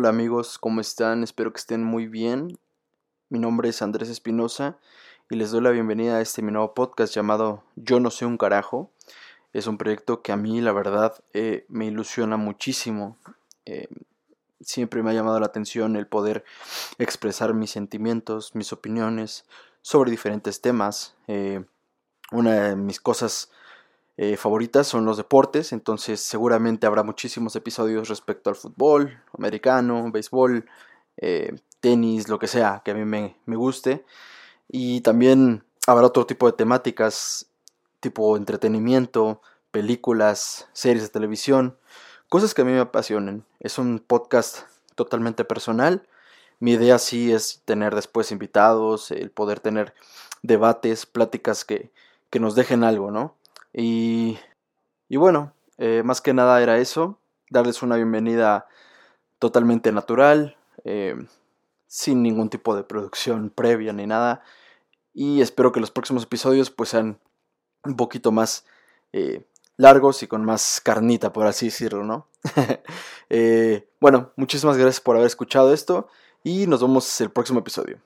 Hola amigos, ¿cómo están? Espero que estén muy bien. Mi nombre es Andrés Espinosa y les doy la bienvenida a este mi nuevo podcast llamado Yo no sé un carajo. Es un proyecto que a mí la verdad eh, me ilusiona muchísimo. Eh, siempre me ha llamado la atención el poder expresar mis sentimientos, mis opiniones sobre diferentes temas. Eh, una de mis cosas eh, favoritas son los deportes, entonces seguramente habrá muchísimos episodios respecto al fútbol, americano, béisbol, eh, tenis, lo que sea que a mí me, me guste. Y también habrá otro tipo de temáticas, tipo entretenimiento, películas, series de televisión, cosas que a mí me apasionen. Es un podcast totalmente personal. Mi idea sí es tener después invitados, el poder tener debates, pláticas que, que nos dejen algo, ¿no? Y, y bueno, eh, más que nada era eso, darles una bienvenida totalmente natural, eh, sin ningún tipo de producción previa ni nada. Y espero que los próximos episodios pues sean un poquito más eh, largos y con más carnita, por así decirlo, ¿no? bueno, muchísimas gracias por haber escuchado esto y nos vemos el próximo episodio.